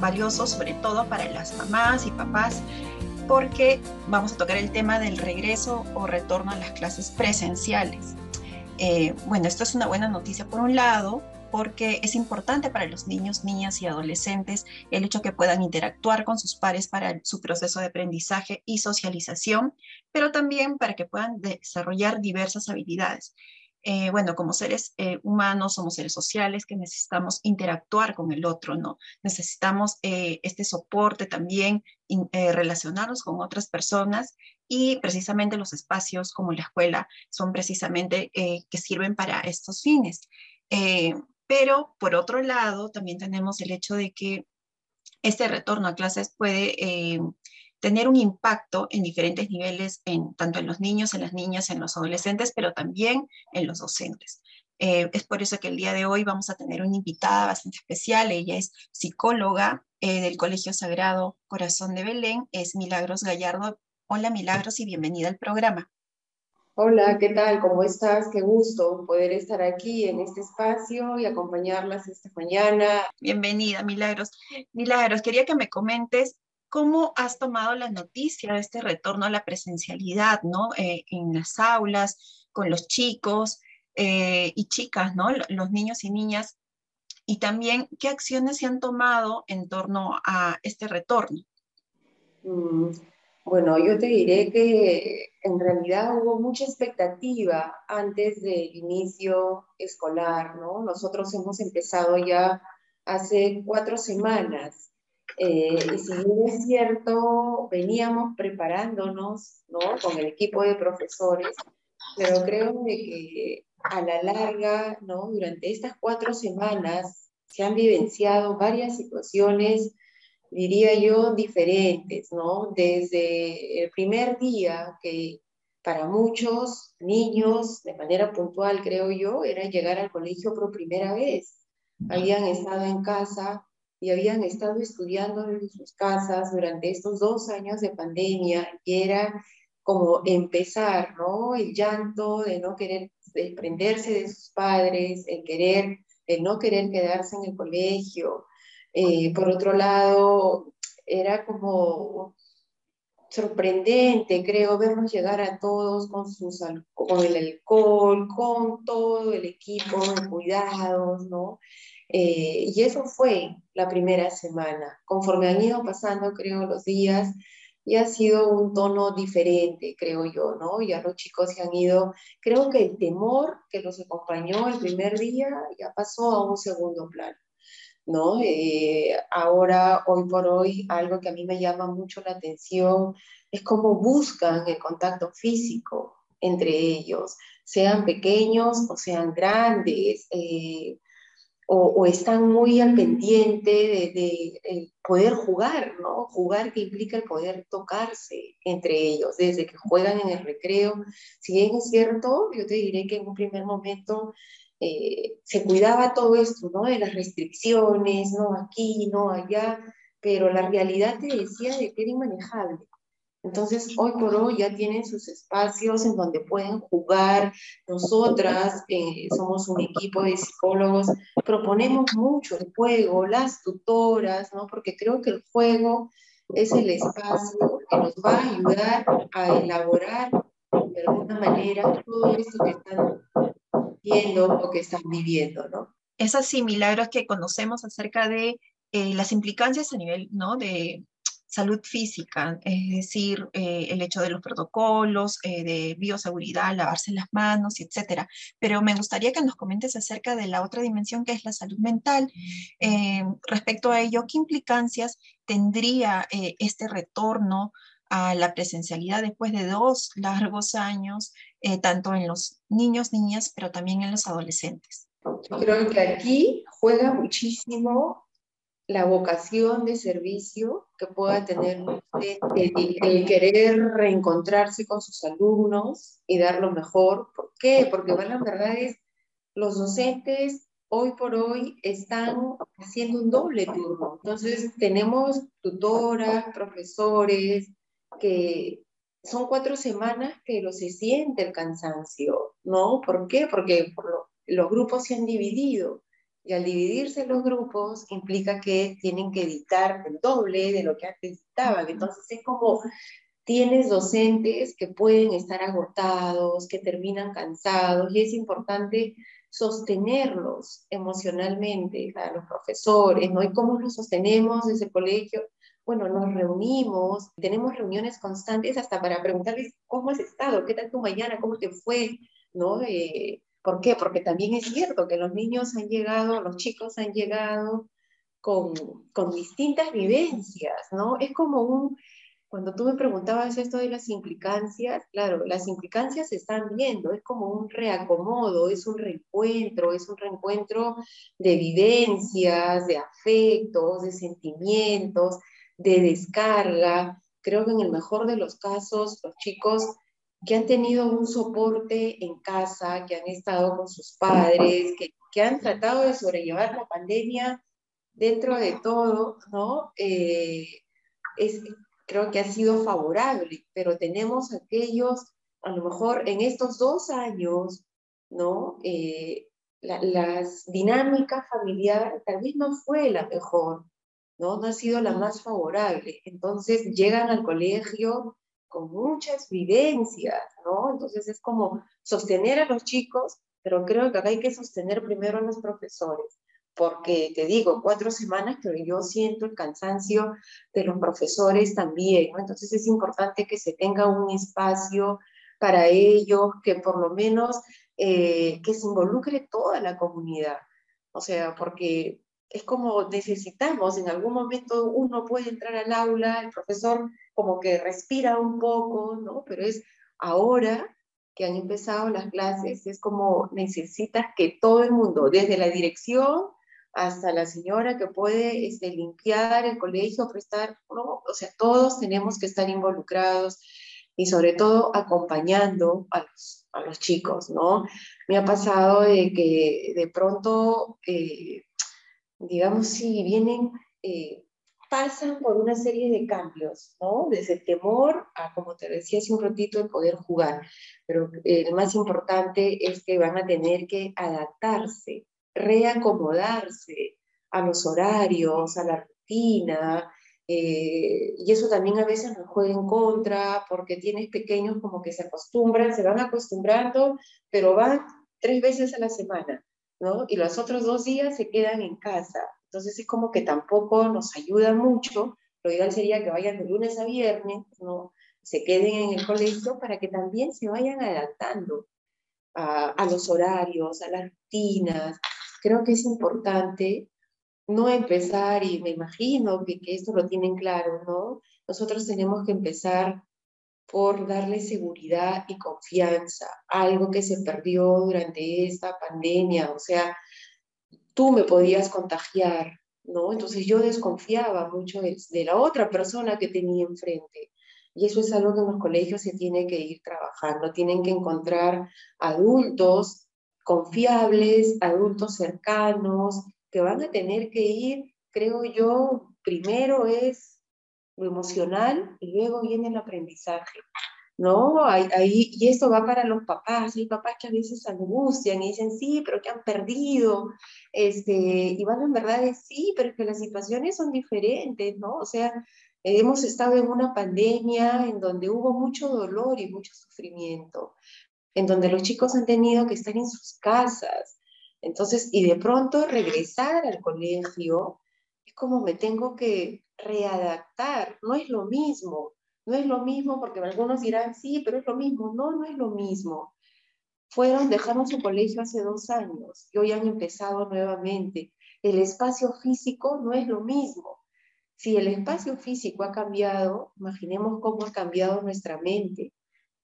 valioso, sobre todo para las mamás y papás, porque vamos a tocar el tema del regreso o retorno a las clases presenciales. Eh, bueno, esto es una buena noticia por un lado, porque es importante para los niños, niñas y adolescentes el hecho que puedan interactuar con sus pares para su proceso de aprendizaje y socialización, pero también para que puedan desarrollar diversas habilidades. Eh, bueno, como seres eh, humanos somos seres sociales que necesitamos interactuar con el otro, ¿no? Necesitamos eh, este soporte también, relacionarnos con otras personas y precisamente los espacios como la escuela son precisamente que sirven para estos fines. pero por otro lado, también tenemos el hecho de que este retorno a clases puede tener un impacto en diferentes niveles, en, tanto en los niños, en las niñas, en los adolescentes, pero también en los docentes. Eh, es por eso que el día de hoy vamos a tener una invitada bastante especial. Ella es psicóloga eh, del Colegio Sagrado Corazón de Belén, es Milagros Gallardo. Hola Milagros y bienvenida al programa. Hola, ¿qué tal? ¿Cómo estás? Qué gusto poder estar aquí en este espacio y acompañarlas esta mañana. Bienvenida, Milagros. Milagros, quería que me comentes ¿Cómo has tomado la noticia de este retorno a la presencialidad, ¿no? Eh, en las aulas, con los chicos eh, y chicas, ¿no? Los niños y niñas. Y también, ¿qué acciones se han tomado en torno a este retorno? Mm, bueno, yo te diré que en realidad hubo mucha expectativa antes del inicio escolar, ¿no? Nosotros hemos empezado ya hace cuatro semanas eh, y si bien es cierto, veníamos preparándonos ¿no? con el equipo de profesores, pero creo que a la larga, ¿no? durante estas cuatro semanas, se han vivenciado varias situaciones, diría yo, diferentes, ¿no? Desde el primer día que para muchos niños, de manera puntual, creo yo, era llegar al colegio por primera vez. Habían estado en casa y habían estado estudiando en sus casas durante estos dos años de pandemia y era como empezar, ¿no? El llanto de no querer desprenderse de sus padres, el querer, el no querer quedarse en el colegio. Eh, por otro lado, era como sorprendente, creo, vernos llegar a todos con, con el alcohol, con todo el equipo de cuidados, ¿no? Eh, y eso fue la primera semana. Conforme han ido pasando, creo, los días, y ha sido un tono diferente, creo yo, ¿no? Ya los chicos se han ido, creo que el temor que los acompañó el primer día ya pasó a un segundo plano, ¿no? Eh, ahora, hoy por hoy, algo que a mí me llama mucho la atención es cómo buscan el contacto físico entre ellos, sean pequeños o sean grandes. Eh, o, están muy al pendiente de, poder jugar, ¿no? Jugar que implica el poder tocarse entre ellos, desde que juegan en el recreo. Si bien es cierto, yo te diré que en un primer momento eh, se cuidaba todo esto, ¿no? De las restricciones, no aquí, no allá, pero la realidad te decía de que era inmanejable. Entonces, hoy por hoy ya tienen sus espacios en donde pueden jugar. Nosotras eh, somos un equipo de psicólogos, proponemos mucho el juego, las tutoras, ¿no? Porque creo que el juego es el espacio que nos va a ayudar a elaborar de alguna manera todo esto que están viendo o que están viviendo, ¿no? Es así, milagros que conocemos acerca de eh, las implicancias a nivel ¿no? de salud física, es decir, eh, el hecho de los protocolos eh, de bioseguridad, lavarse las manos, etcétera. Pero me gustaría que nos comentes acerca de la otra dimensión que es la salud mental. Eh, respecto a ello, ¿qué implicancias tendría este retorno a la presencialidad después de dos largos años, tanto en los niños, niñas, pero también en los adolescentes? Yo creo que aquí juega muchísimo la vocación de servicio que pueda tener usted, el, querer reencontrarse con sus alumnos y dar lo mejor. ¿Por qué? Porque bueno, la verdad es, los docentes hoy por hoy están haciendo un doble turno. Entonces tenemos tutoras, profesores, que son cuatro semanas, pero se siente el cansancio, ¿no? ¿Por qué? Porque los grupos se han dividido Y al dividirse los grupos implica que tienen que editar el doble de lo que antes editaban. Entonces es como tienes docentes que pueden estar agotados, que terminan cansados, y es importante sostenerlos emocionalmente a los profesores, ¿no? ¿Y cómo los sostenemos desde el colegio? Bueno, nos reunimos, tenemos reuniones constantes hasta para preguntarles cómo has estado, qué tal tu mañana, cómo te fue, ¿no? Eh, ¿Por qué? Porque también es cierto que los niños han llegado, los chicos han llegado con, con distintas vivencias, ¿no? Es como un, cuando tú me preguntabas esto de las implicancias, claro, las implicancias se están viendo, es como un reacomodo, es un reencuentro, es un reencuentro de vivencias, de afectos, de sentimientos, de descarga. Creo que en el mejor de los casos, los chicos que han tenido un soporte en casa, que han estado con sus padres, que, que han tratado de sobrellevar la pandemia dentro de todo, ¿no? Eh, es, creo que ha sido favorable, pero tenemos aquellos, a lo mejor en estos dos años, ¿no? Eh, la, las dinámica familiar tal vez no fue la mejor, ¿no? No ha sido la más favorable. Entonces llegan al colegio con muchas vivencias, ¿no? Entonces es como sostener a los chicos, pero creo que acá hay que sostener primero a los profesores, porque te digo, cuatro semanas, pero yo siento el cansancio de los profesores también, ¿no? Entonces es importante que se tenga un espacio para ellos, que por lo menos eh, que se involucre toda la comunidad, o sea, porque es como necesitamos, en algún momento uno puede entrar al aula, el profesor como que respira un poco, ¿no? Pero es ahora que han empezado las clases, es como necesitas que todo el mundo, desde la dirección hasta la señora que puede este, limpiar el colegio, prestar, ¿no? o sea, todos tenemos que estar involucrados y sobre todo acompañando a los, a los chicos, ¿no? Me ha pasado de que de pronto, eh, digamos, si vienen eh, pasan por una serie de cambios, ¿no? Desde temor a, como te decía hace un ratito, el poder jugar. Pero eh, más importante es que van a tener que adaptarse, reacomodarse a los horarios, a la rutina, eh, y eso también a veces nos juega en contra porque tienes pequeños como que se acostumbran, se van acostumbrando, pero van tres veces a la semana, ¿no? Y los otros dos días se quedan en casa. Entonces es como que tampoco nos ayuda mucho. Lo ideal sería que vayan de lunes a viernes, ¿no? se queden en el colegio para que también se vayan adaptando a, los horarios, a las rutinas. Creo que es importante no empezar, y me imagino que, que esto lo tienen claro, ¿no? Nosotros tenemos que empezar por darle seguridad y confianza, algo que se perdió durante esta pandemia, o sea, tú me podías contagiar, ¿no? Entonces yo desconfiaba mucho de, la otra persona que tenía enfrente. Y eso es algo que en los colegios se tiene que ir trabajando. Tienen que encontrar adultos confiables, adultos cercanos, que van a tener que ir, creo yo, primero es lo emocional y luego viene el aprendizaje. ¿no? Ahí, y esto va para los papás, hay papás que a veces angustian y dicen, sí, pero que han perdido, este, y van en verdad de sí, pero es que las situaciones son diferentes, ¿no? O sea, hemos estado en una pandemia en donde hubo mucho dolor y mucho sufrimiento, en donde los chicos han tenido que estar en sus casas, entonces, y de pronto regresar al colegio, es como me tengo que readaptar, no es lo mismo, no es lo mismo porque algunos dirán, sí, pero es lo mismo. No, no es lo mismo. Fueron, dejaron su colegio hace dos años y hoy han empezado nuevamente. El espacio físico no es lo mismo. Si el espacio físico ha cambiado, imaginemos cómo ha cambiado nuestra mente.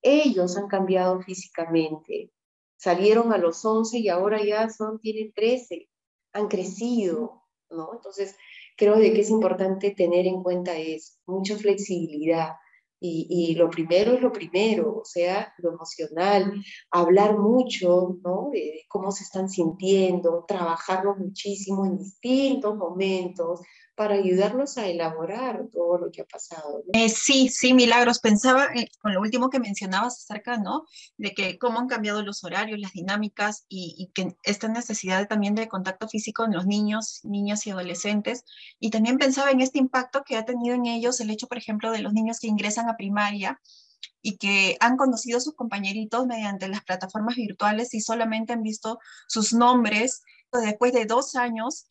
Ellos han cambiado físicamente. Salieron a los 11 y ahora ya son, tienen 13. Han crecido, ¿no? Entonces, creo de que es importante tener en cuenta eso, mucha flexibilidad, y, lo primero es lo primero, o sea, lo emocional, hablar mucho, ¿no? De, cómo se están sintiendo, trabajarlo muchísimo en distintos momentos, para ayudarlos a elaborar todo lo que ha pasado. Eh, sí, sí, Milagros. Pensaba eh, con lo último que mencionabas acerca, ¿no? De que cómo han cambiado los horarios, las dinámicas y, y, que esta necesidad también de contacto físico en los niños, niñas y adolescentes. Y también pensaba en este impacto que ha tenido en ellos el hecho, por ejemplo, de los niños que ingresan a primaria y que han conocido a sus compañeritos mediante las plataformas virtuales y solamente han visto sus nombres después de dos años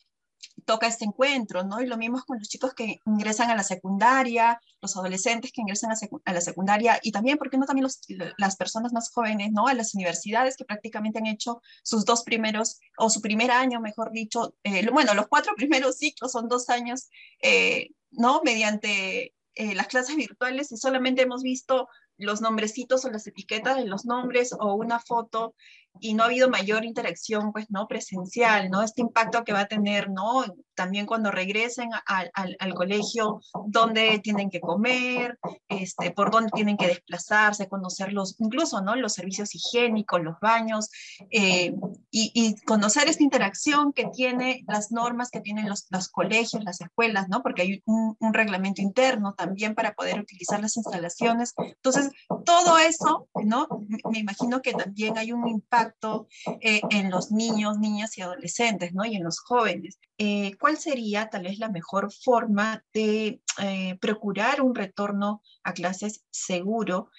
toca este encuentro, ¿no? Y lo mismo con los chicos que ingresan a la secundaria, los adolescentes que ingresan a, la secundaria y también, ¿por qué no también los, las personas más jóvenes, ¿no? A las universidades que prácticamente han hecho sus dos primeros, o su primer año, mejor dicho, eh, bueno, los cuatro primeros ciclos son dos años, eh, ¿no? Mediante eh, las clases virtuales y solamente hemos visto los nombrecitos o las etiquetas de los nombres o una foto y no ha habido mayor interacción, pues, ¿no? Presencial, ¿no? Este impacto que va a tener, ¿no? También cuando regresen al, al, colegio, dónde tienen que comer, este, por dónde tienen que desplazarse, conocerlos, incluso, ¿no? Los servicios higiénicos, los baños, eh, y, y, conocer esta interacción que tiene las normas que tienen los, los colegios, las escuelas, ¿no? Porque hay un, un reglamento interno también para poder utilizar las instalaciones. Entonces, todo eso, ¿no? Me imagino que también hay un impacto eh, en los niños, niñas y adolescentes, ¿no? Y en los jóvenes. Eh, ¿Cuál sería tal vez la mejor forma de eh, procurar un retorno a clases seguro,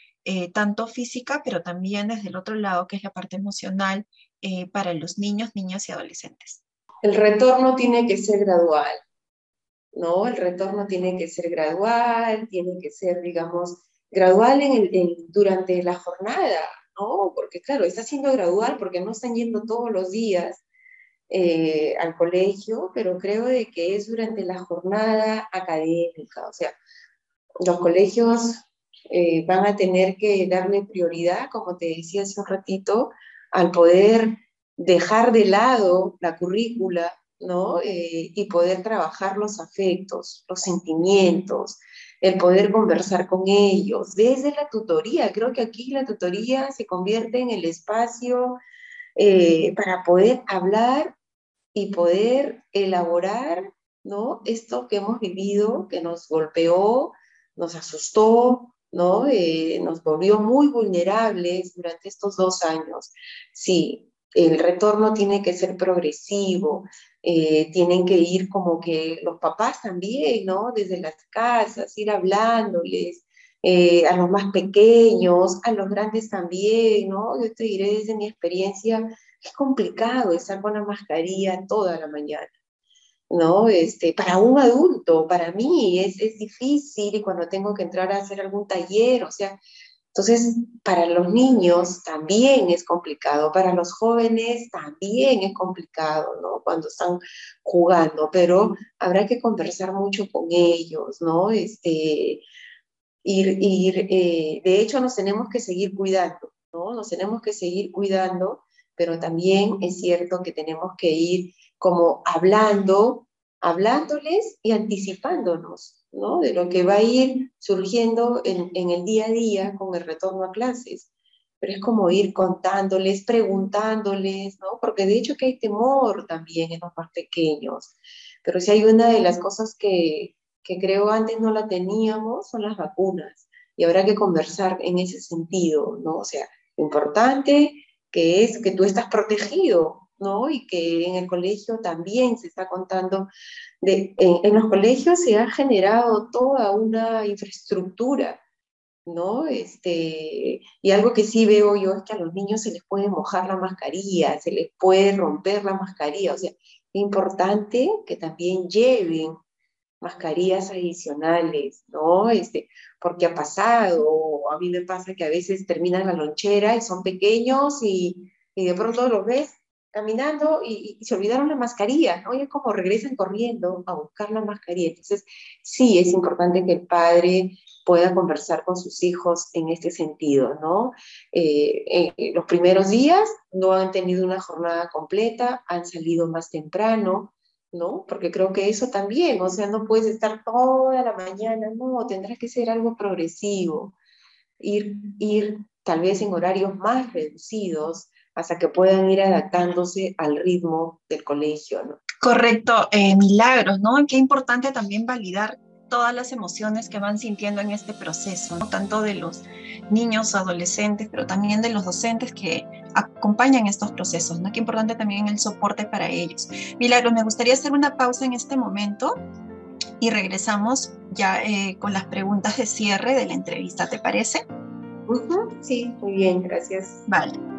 tanto física, pero también desde el otro lado, que es la parte emocional, para los niños, niñas y adolescentes? El retorno tiene que ser gradual, ¿no? El retorno tiene que ser gradual, tiene que ser, digamos, gradual durante la jornada, ¿no? Porque claro, está siendo gradual porque no están yendo todos los días eh, al colegio, pero creo de que es durante la jornada académica, o sea, los colegios eh, van a tener que darle prioridad, como te decía hace un ratito, al poder dejar de lado la currícula, ¿no? Eh, y poder trabajar los afectos, los sentimientos, el poder conversar con ellos, desde la tutoría. Creo que aquí la tutoría se convierte en el espacio eh, para poder hablar y poder elaborar ¿no? esto que hemos vivido, que nos golpeó, nos asustó, ¿no? Eh, nos volvió muy vulnerables durante estos dos años. Sí, el retorno tiene que ser progresivo, eh, tienen que ir como que los papás también, ¿no? Desde las casas, ir hablándoles, eh, a los más pequeños, a los grandes también, ¿no? Yo te diré desde mi experiencia, es complicado estar con la mascarilla toda la mañana, ¿no? Este, para un adulto, para mí es, es difícil y cuando tengo que entrar a hacer algún taller, o sea, entonces, para los niños también es complicado, para los jóvenes también es complicado, ¿no? Cuando están jugando, pero habrá que conversar mucho con ellos, ¿no? Este, ir, ir eh, de hecho, nos tenemos que seguir cuidando, ¿no? Nos tenemos que seguir cuidando, pero también es cierto que tenemos que ir como hablando, hablándoles y anticipándonos, de lo que va a ir surgiendo en, el día a día con el retorno a clases. Pero es como ir contándoles, preguntándoles, ¿no? Porque de hecho que hay temor también en los más pequeños. Pero si hay una de las cosas que, que creo antes no la teníamos, son las vacunas. Y habrá que conversar en ese sentido, ¿no? O sea, importante que es que tú estás protegido, ¿no? Y que en el colegio también se está contando, de, en, los colegios se ha generado toda una infraestructura, ¿no? Este, y algo que sí veo yo es que a los niños se les puede mojar la mascarilla, se les puede romper la mascarilla, o sea, es importante que también lleven mascarillas adicionales, ¿no? Este, porque ha pasado, a mí me pasa que a veces terminan la lonchera y son pequeños y, y de pronto los ves caminando y, se olvidaron la mascarilla, ¿no? Es como regresan corriendo a buscar la mascarilla. Entonces, sí, es importante que el padre pueda conversar con sus hijos en este sentido, ¿no? Eh, los primeros días no han tenido una jornada completa, han salido más temprano, ¿no? Porque creo que eso también, o sea, no puedes estar toda la mañana, no, tendrá que ser algo progresivo, ir, ir tal vez en horarios más reducidos, hasta que puedan ir adaptándose al ritmo del colegio, ¿no? Correcto, eh, milagros, ¿no? Qué importante también validar todas las emociones que van sintiendo en este proceso, ¿no? tanto de los niños, adolescentes, pero también de los docentes que acompañan estos procesos, ¿no? Qué importante también el soporte para ellos. Milagros, me gustaría hacer una pausa en este momento y regresamos ya eh, con las preguntas de cierre de la entrevista, ¿te parece? Sí, muy bien, gracias. Vale.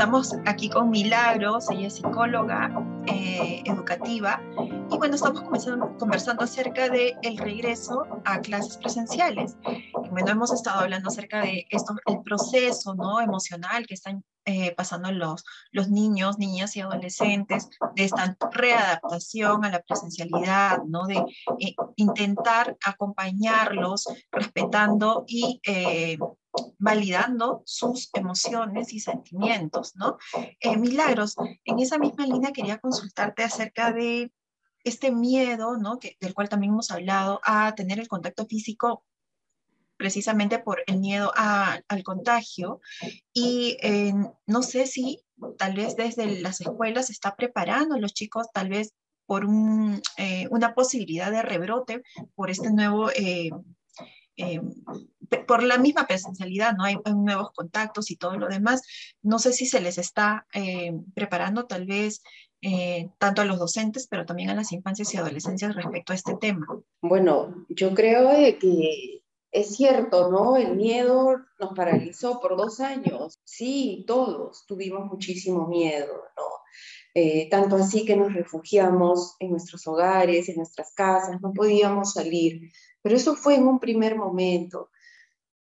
Estamos aquí con Milagros, ella es psicóloga eh, educativa y bueno, estamos conversando acerca del el regreso a clases presenciales. Bueno, hemos estado hablando acerca de esto, el proceso ¿no? emocional que están eh, pasando los, los niños, niñas y adolescentes, de esta readaptación a la presencialidad, ¿no? de eh, intentar acompañarlos respetando y validando sus emociones y sentimientos, ¿no? Eh, Milagros, en esa misma línea quería consultarte acerca de este miedo, ¿no? Que, del cual también hemos hablado, a tener el contacto físico precisamente por el miedo al contagio. Y eh, no sé si tal vez desde las escuelas se está preparando los chicos, tal vez por eh, una posibilidad de rebrote por este nuevo eh, por la misma presencialidad, ¿no? Hay, nuevos contactos y todo lo demás. No sé si se les está eh, preparando tal vez eh, tanto a los docentes, pero también a las infancias y adolescencias respecto a este tema. Bueno, yo creo que es cierto, ¿no? El miedo nos paralizó por dos años. Sí, todos tuvimos muchísimo miedo, ¿no? tanto así que nos refugiamos en nuestros hogares, en nuestras casas, no podíamos salir. Pero eso fue en un primer momento.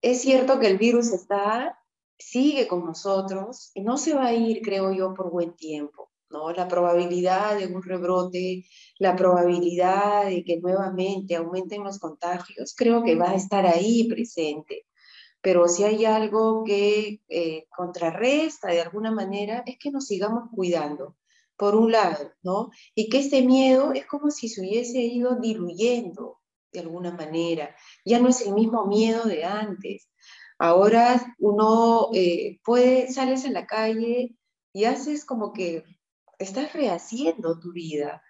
Es cierto que el virus está, sigue con nosotros y no se va a ir, creo yo, por buen tiempo. ¿no? La probabilidad de un rebrote, la probabilidad de que nuevamente aumenten los contagios, creo que va a estar ahí presente. Pero si hay algo que eh, contrarresta de alguna manera, es que nos sigamos cuidando, por un lado, ¿no? Y que ese miedo es como si se hubiese ido diluyendo, de alguna manera. Ya no es el mismo miedo de antes. Ahora uno eh, puede, sales a la calle y haces como que estás rehaciendo tu vida.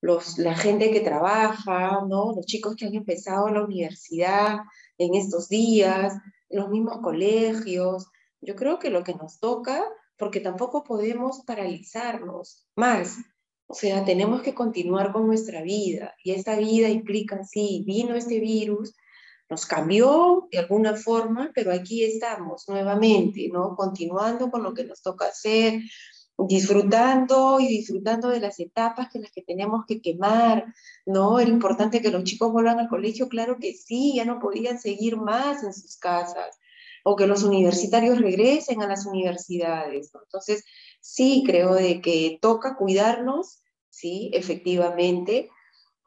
Los, la gente que trabaja, ¿no? los chicos que han empezado la universidad en estos días, los mismos colegios. Yo creo que lo que nos toca, porque tampoco podemos paralizarnos más, o sea, tenemos que continuar con nuestra vida y esta vida implica, sí, vino este virus, nos cambió de alguna forma, pero aquí estamos nuevamente, ¿no? Continuando con lo que nos toca hacer, disfrutando y disfrutando de las etapas que las que tenemos que quemar, ¿no? Era importante que los chicos vuelvan al colegio, claro que sí, ya no podían seguir más en sus casas, o que los universitarios regresen a las universidades, Entonces, sí creo de que toca cuidarnos ¿sí? Efectivamente,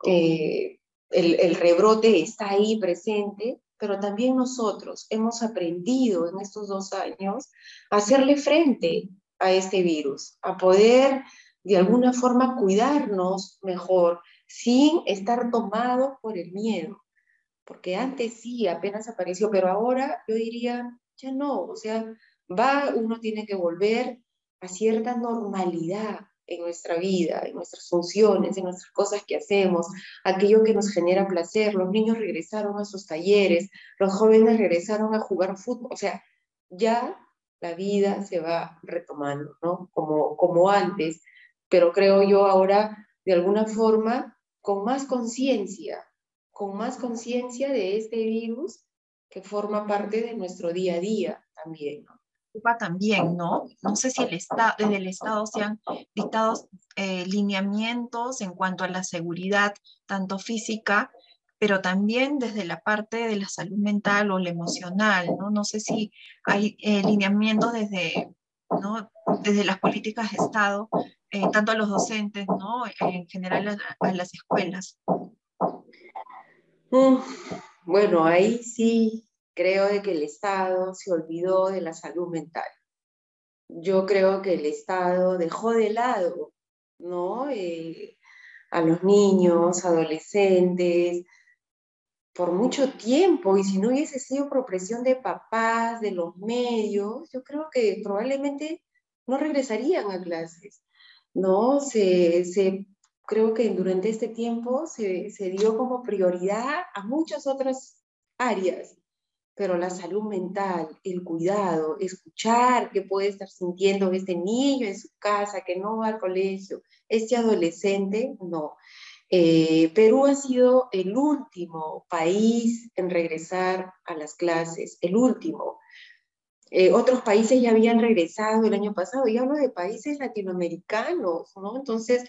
eh, el, rebrote está ahí presente, pero también nosotros hemos aprendido en estos dos años a hacerle frente a este virus, a poder de alguna forma cuidarnos mejor sin estar tomados por el miedo. porque antes sí, apenas apareció, pero ahora yo diría, ya no, o sea, va, uno tiene que volver a cierta normalidad en nuestra vida, en nuestras funciones, en nuestras cosas que hacemos, aquello que nos genera placer. Los niños regresaron a sus talleres, los jóvenes regresaron a jugar fútbol, o sea, ya la vida se va retomando, ¿no? Como, como antes, pero creo yo ahora, de alguna forma, con más conciencia, con más conciencia de este virus que forma parte de nuestro día a día también, ¿no? También, ¿no? No sé si el estado, desde el Estado se han dictado eh, lineamientos en cuanto a la seguridad, tanto física, pero también desde la parte de la salud mental o la emocional, ¿no? No sé si hay eh, lineamientos desde, ¿no? desde las políticas de Estado, eh, tanto a los docentes, ¿no? En general a, las escuelas. bueno, ahí sí creo de que el Estado se olvidó de la salud mental. Yo creo que el Estado dejó de lado, ¿no? Eh, a los niños, adolescentes, por mucho tiempo, y si no hubiese sido por presión de papás, de los medios, yo creo que probablemente no regresarían a clases, ¿no? Se, se creo que durante este tiempo se, se dio como prioridad a muchas otras áreas, pero la salud mental, el cuidado, escuchar qué puede estar sintiendo este niño en su casa, que no va al colegio, este adolescente, no. Eh, Perú ha sido el último país en regresar a las clases, el último. Eh, otros países ya habían regresado el año pasado, y hablo de países latinoamericanos, ¿no? Entonces,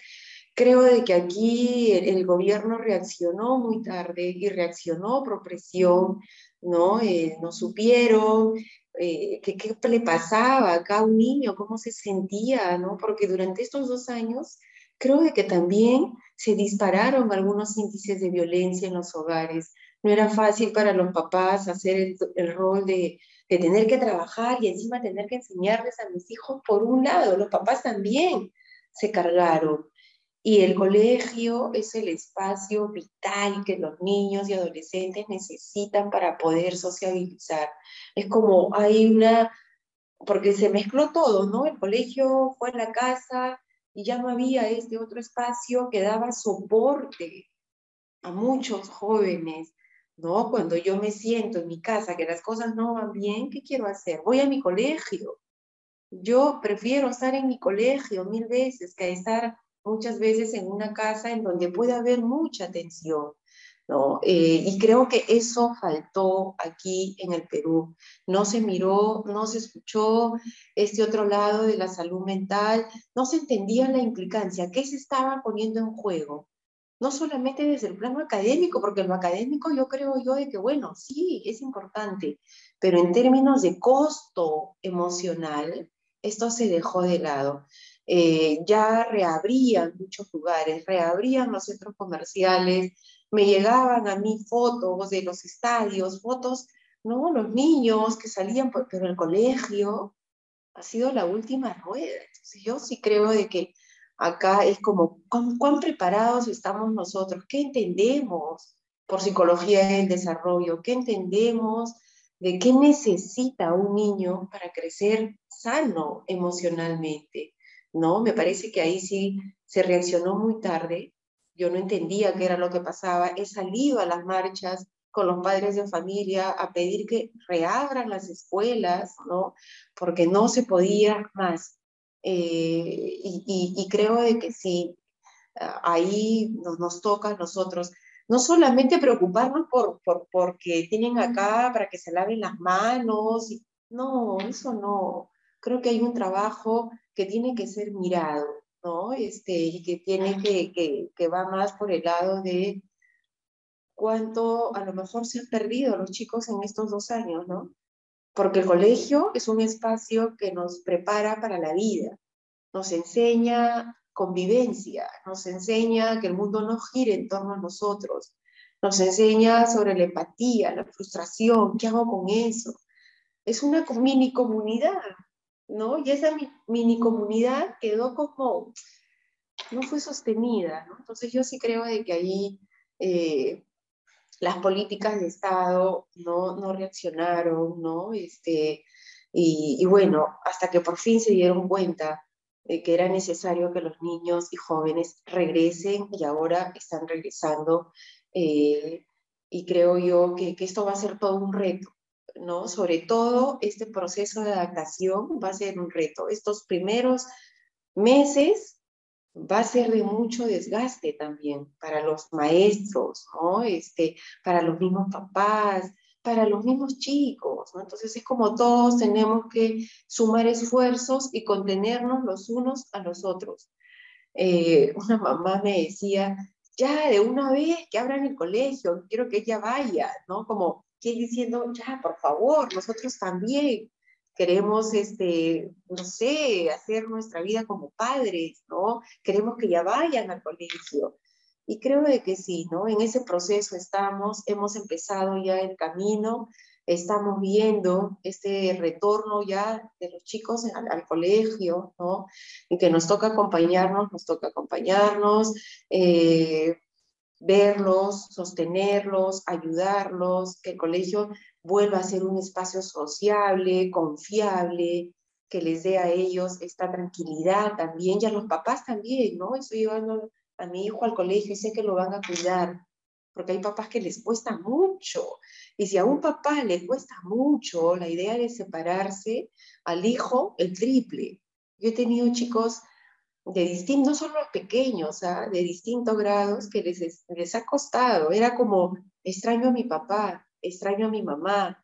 creo de que aquí el, el gobierno reaccionó muy tarde y reaccionó por presión ¿no? Eh, no supieron eh, qué, le pasaba a cada niño, cómo se sentía, ¿no? Porque durante estos dos años creo que también se dispararon algunos índices de violencia en los hogares. No era fácil para los papás hacer el, rol de, de tener que trabajar y encima tener que enseñarles a mis hijos por un lado. Los papás también se cargaron. Y el colegio es el espacio vital que los niños y adolescentes necesitan para poder sociabilizar. Es como hay una, porque se mezcló todo, ¿no? El colegio fue en la casa y ya no había este otro espacio que daba soporte a muchos jóvenes, ¿no? Cuando yo me siento en mi casa que las cosas no van bien, ¿qué quiero hacer? Voy a mi colegio. Yo prefiero estar en mi colegio mil veces que estar muchas veces en una casa en donde puede haber mucha tensión. ¿no? Eh, y creo que eso faltó aquí en el Perú. No se miró, no se escuchó este otro lado de la salud mental, no se entendía la implicancia, qué se estaba poniendo en juego. No solamente desde el plano académico, porque lo académico yo creo yo de que, bueno, sí, es importante, pero en términos de costo emocional, esto se dejó de lado. Eh, ya reabrían muchos lugares, reabrían los centros comerciales, me llegaban a mí fotos de los estadios, fotos, ¿no? Los niños que salían, pero el colegio ha sido la última rueda. Entonces yo sí creo de que acá es como, ¿cuán, preparados estamos nosotros? ¿Qué entendemos por psicología del desarrollo? ¿Qué entendemos de qué necesita un niño para crecer sano emocionalmente? ¿No? Me parece que ahí sí se reaccionó muy tarde. Yo no entendía qué era lo que pasaba. He salido a las marchas con los padres de familia a pedir que reabran las escuelas, ¿no? Porque no se podía más. Eh, y, creo de que sí, ahí nos, nos toca a nosotros no solamente preocuparnos por, por, porque tienen acá para que se laven las manos, no, eso no. Creo que hay un trabajo que tiene que ser mirado, ¿no? Este, y que tiene que, que, que va más por el lado de cuánto a lo mejor se han perdido los chicos en estos dos años, ¿no? Porque el colegio es un espacio que nos prepara para la vida, nos enseña convivencia, nos enseña que el mundo no gire en torno a nosotros, nos enseña sobre la empatía, la frustración, ¿qué hago con eso? Es una mini comunidad, ¿no? Y esa mini comunidad quedó como, no fue sostenida, ¿no? Entonces yo sí creo de que ahí eh, las políticas de Estado no, no reaccionaron, ¿no? Este, y, bueno, hasta que por fin se dieron cuenta de que era necesario que los niños y jóvenes regresen y ahora están regresando. Eh, y creo yo que, esto va a ser todo un reto, ¿no? Sobre todo este proceso de adaptación va a ser un reto. Estos primeros meses va a ser de mucho desgaste también para los maestros, ¿no? Este, para los mismos papás, para los mismos chicos. Entonces es como todos tenemos que sumar esfuerzos y contenernos los unos a los otros. Eh, una mamá me decía, ya de una vez que abran el colegio, quiero que ella vaya, ¿no? Como que diciendo, ya, por favor, nosotros también queremos, este, no sé, hacer nuestra vida como padres, ¿no? Queremos que ya vayan al colegio. Y creo de que sí, ¿no? En ese proceso estamos, hemos empezado ya el camino, estamos viendo este retorno ya de los chicos al, colegio, ¿no? Y que nos toca acompañarnos, nos toca acompañarnos, eh, verlos, sostenerlos, ayudarlos, que el colegio vuelva a ser un espacio sociable, confiable, que les dé a ellos esta tranquilidad también, y a los papás también, ¿no? Estoy llevando a mi hijo al colegio y sé que lo van a cuidar, porque hay papás que les cuesta mucho, y si a un papá le cuesta mucho la idea de separarse, al hijo el triple. Yo he tenido chicos de distintos, no solo pequeños, ¿ah? de distintos grados que les, les ha costado. Era como, extraño a mi papá, extraño a mi mamá.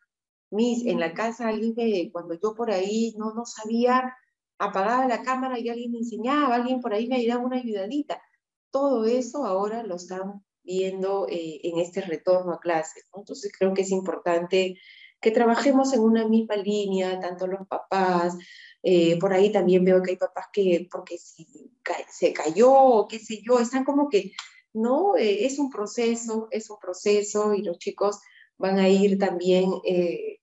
Mis, en la casa alguien cuando yo por ahí no, no sabía, apagaba la cámara y alguien me enseñaba, alguien por ahí me ayudaba una ayudadita. Todo eso ahora lo están viendo eh, en este retorno a clases. Entonces creo que es importante que trabajemos en una misma línea, tanto los papás, eh, por ahí también veo que hay papás que, porque si se cayó o qué sé yo, están como que, no, eh, es un proceso, es un proceso y los chicos van a ir también eh,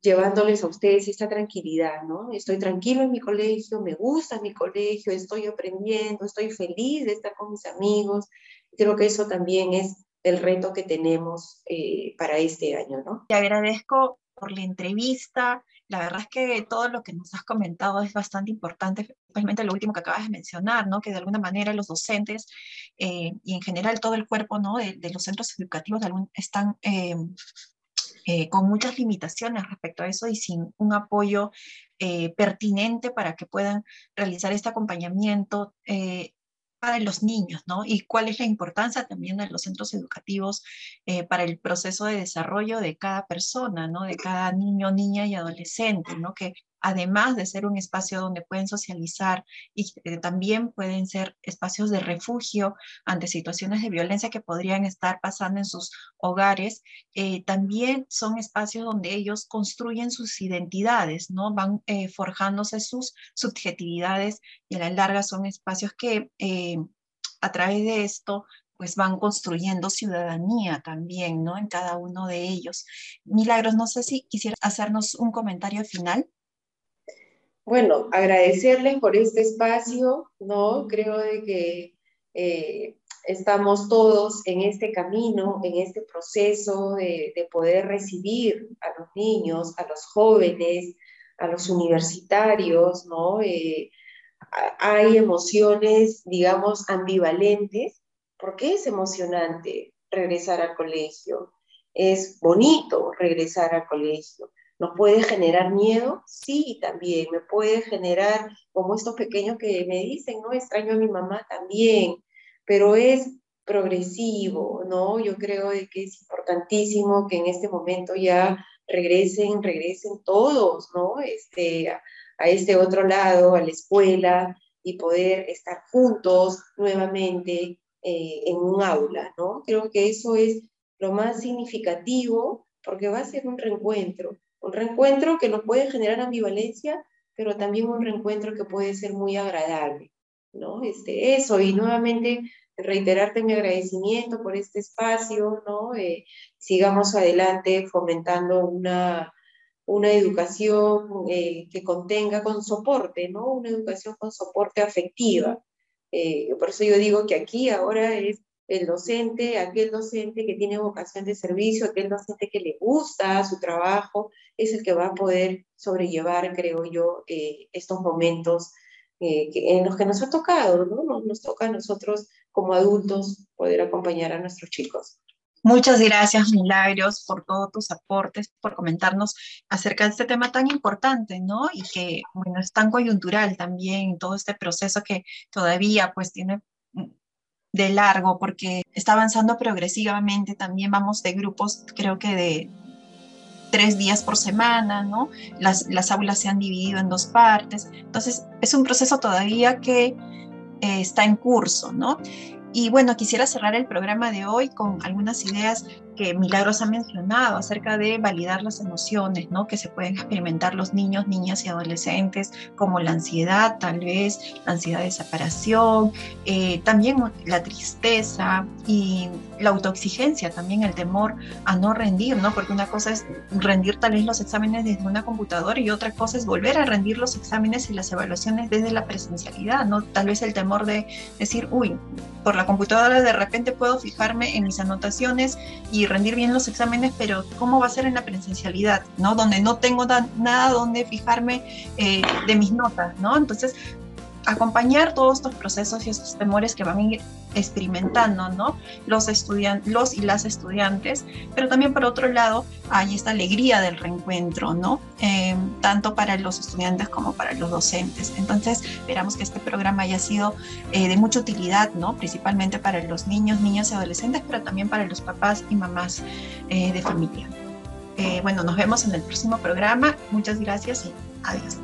llevándoles a ustedes esta tranquilidad, ¿no? Estoy tranquilo en mi colegio, me gusta mi colegio, estoy aprendiendo, estoy feliz de estar con mis amigos. Creo que eso también es el reto que tenemos para este año, ¿no? Te agradezco por la entrevista. La verdad es que todo lo que nos has comentado es bastante importante, especialmente lo último que acabas de mencionar, ¿no? que de alguna manera los docentes eh, y en general todo el cuerpo ¿no? de, los centros educativos están eh, eh, con muchas limitaciones respecto a eso y sin un apoyo pertinente para que puedan realizar este acompañamiento para los niños, ¿no? Y cuál es la importancia también de los centros educativos eh, para el proceso de desarrollo de cada persona, ¿no? De cada niño, niña y adolescente, ¿no? Que además de ser un espacio donde pueden socializar y también pueden ser espacios de refugio ante situaciones de violencia que podrían estar pasando en sus hogares, eh, también son espacios donde ellos construyen sus identidades, ¿no? Van eh, forjándose sus subjetividades y a la larga son espacios que eh, a través de esto pues van construyendo ciudadanía también, ¿no? En cada uno de ellos. Milagros, no sé si quisieras hacernos un comentario final. Bueno, agradecerles por este espacio, ¿no? Creo de que eh, estamos todos en este camino, en este proceso de, poder recibir a los niños, a los jóvenes, a los universitarios, ¿no? Eh, hay emociones, digamos, ambivalentes, porque es emocionante regresar al colegio, es bonito regresar al colegio, ¿Nos puede generar miedo? Sí, también. Me puede generar, como estos pequeños que me dicen, ¿no? Extraño a mi mamá también, pero es progresivo, ¿no? Yo creo de que es importantísimo que en este momento ya regresen, regresen todos, ¿no? Este, a, este otro lado, a la escuela, y poder estar juntos nuevamente eh, en un aula, ¿no? Creo que eso es lo más significativo porque va a ser un reencuentro un reencuentro que nos puede generar ambivalencia, pero también un reencuentro que puede ser muy agradable, ¿no? Este, eso, y nuevamente reiterarte mi agradecimiento por este espacio, ¿no? Eh, sigamos adelante fomentando una, una educación eh, que contenga con soporte, ¿no? Una educación con soporte afectiva. Eh, por eso yo digo que aquí ahora es el docente, aquel docente que tiene vocación de servicio, aquel docente que le gusta su trabajo, es el que va a poder sobrellevar, creo yo, eh, estos momentos eh, en los que nos ha tocado, ¿no? Nos, nos toca a nosotros como adultos poder acompañar a nuestros chicos. Muchas gracias, Milagros, por todos tus aportes, por comentarnos acerca de este tema tan importante, ¿no? Y que, bueno, es tan coyuntural también, todo este proceso que todavía, pues, tiene de largo porque está avanzando progresivamente. También vamos de grupos, creo que de tres días por semana, ¿no? Las, las aulas se han dividido en dos partes. Entonces, es un proceso todavía que eh, está en curso, ¿no? Y bueno, quisiera cerrar el programa de hoy con algunas ideas que Milagros ha mencionado acerca de validar las emociones, ¿no? Que se pueden experimentar los niños, niñas y adolescentes, como la ansiedad, tal vez, la ansiedad de separación, eh, también la tristeza y la autoexigencia, también el temor a no rendir, ¿no? Porque una cosa es rendir tal vez los exámenes desde una computadora y otra cosa es volver a rendir los exámenes y las evaluaciones desde la presencialidad, ¿no? Tal vez el temor de decir, uy, por la computadora de repente puedo fijarme en mis anotaciones y rendir bien los exámenes, pero ¿cómo va a ser en la presencialidad? ¿no? Donde no tengo nada donde fijarme eh, de mis notas, ¿no? Entonces, acompañar todos estos procesos y estos temores que van a ir experimentando, ¿no? Los estudiantes, los y las estudiantes, pero también por otro lado hay esta alegría del reencuentro, ¿no? Em, tanto para los estudiantes como para los docentes. Entonces, esperamos que este programa haya sido eh, de mucha utilidad, ¿no? Principalmente para los niños, niñas y adolescentes, pero también para los papás y mamás eh, de familia. Eh, bueno, nos vemos en el próximo programa. Muchas gracias y adiós.